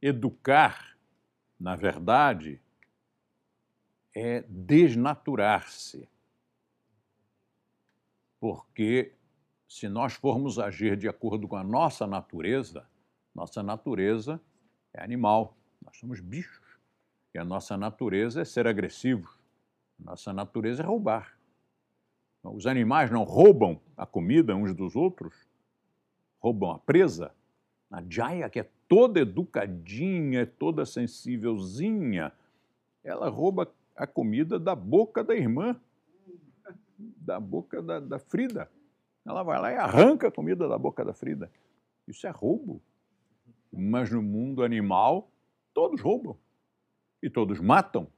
Educar, na verdade, é desnaturar-se. Porque se nós formos agir de acordo com a nossa natureza, nossa natureza é animal, nós somos bichos. E a nossa natureza é ser agressivos, nossa natureza é roubar. Os animais não roubam a comida uns dos outros, roubam a presa. A Jaya, que é toda educadinha, toda sensívelzinha, ela rouba a comida da boca da irmã, da boca da, da Frida. Ela vai lá e arranca a comida da boca da Frida. Isso é roubo. Mas no mundo animal, todos roubam e todos matam.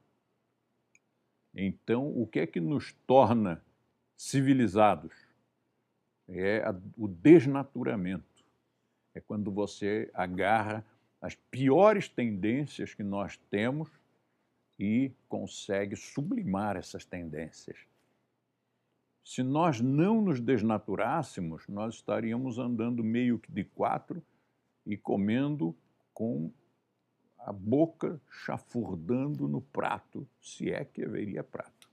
Então, o que é que nos torna civilizados? É o desnaturamento. É quando você agarra as piores tendências que nós temos e consegue sublimar essas tendências. Se nós não nos desnaturássemos, nós estaríamos andando meio que de quatro e comendo com a boca chafurdando no prato, se é que haveria prato.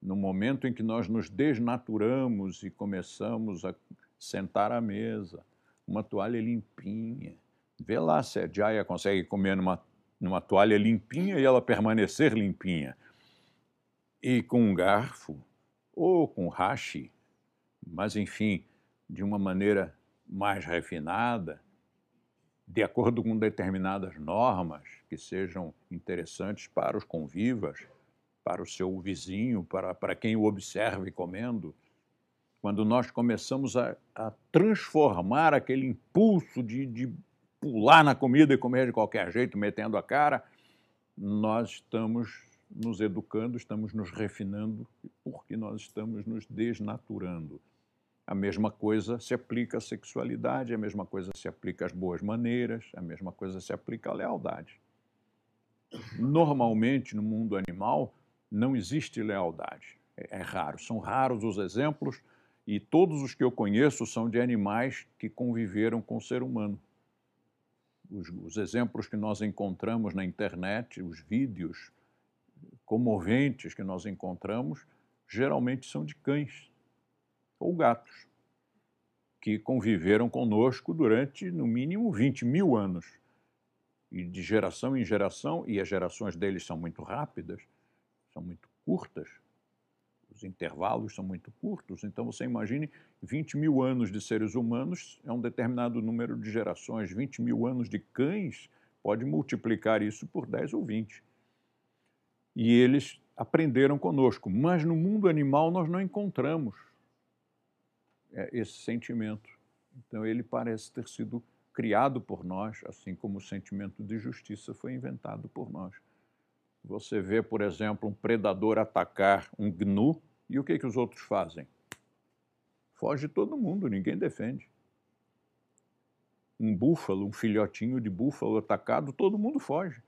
No momento em que nós nos desnaturamos e começamos a sentar à mesa, uma toalha limpinha, vê lá se a Jaya consegue comer numa, numa toalha limpinha e ela permanecer limpinha. E com um garfo, ou com hashi, mas enfim, de uma maneira mais refinada, de acordo com determinadas normas que sejam interessantes para os convivas, para o seu vizinho, para, para quem o observe comendo. Quando nós começamos a, a transformar aquele impulso de, de pular na comida e comer de qualquer jeito, metendo a cara, nós estamos nos educando, estamos nos refinando, porque nós estamos nos desnaturando. A mesma coisa se aplica à sexualidade, a mesma coisa se aplica às boas maneiras, a mesma coisa se aplica à lealdade. Normalmente, no mundo animal, não existe lealdade. É, é raro. São raros os exemplos e todos os que eu conheço são de animais que conviveram com o ser humano. Os, os exemplos que nós encontramos na internet, os vídeos comoventes que nós encontramos, geralmente são de cães ou gatos, que conviveram conosco durante, no mínimo, 20 mil anos. E de geração em geração, e as gerações deles são muito rápidas, são muito curtas, os intervalos são muito curtos, então você imagine 20 mil anos de seres humanos é um determinado número de gerações, 20 mil anos de cães, pode multiplicar isso por 10 ou 20. E eles aprenderam conosco, mas no mundo animal nós não encontramos é, esse sentimento. Então, ele parece ter sido criado por nós, assim como o sentimento de justiça foi inventado por nós. Você vê, por exemplo, um predador atacar um gnu e o que, que os outros fazem? Foge todo mundo, ninguém defende. Um búfalo, um filhotinho de búfalo atacado, todo mundo foge.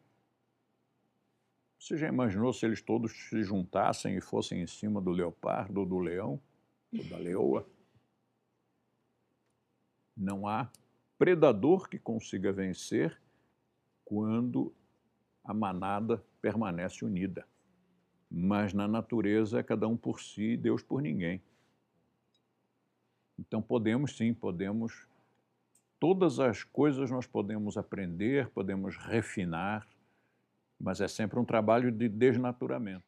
Você já imaginou se eles todos se juntassem e fossem em cima do leopardo ou do leão ou da leoa? Não há predador que consiga vencer quando a manada permanece unida. Mas na natureza é cada um por si, Deus por ninguém. Então podemos sim, podemos. Todas as coisas nós podemos aprender, podemos refinar, mas é sempre um trabalho de desnaturamento.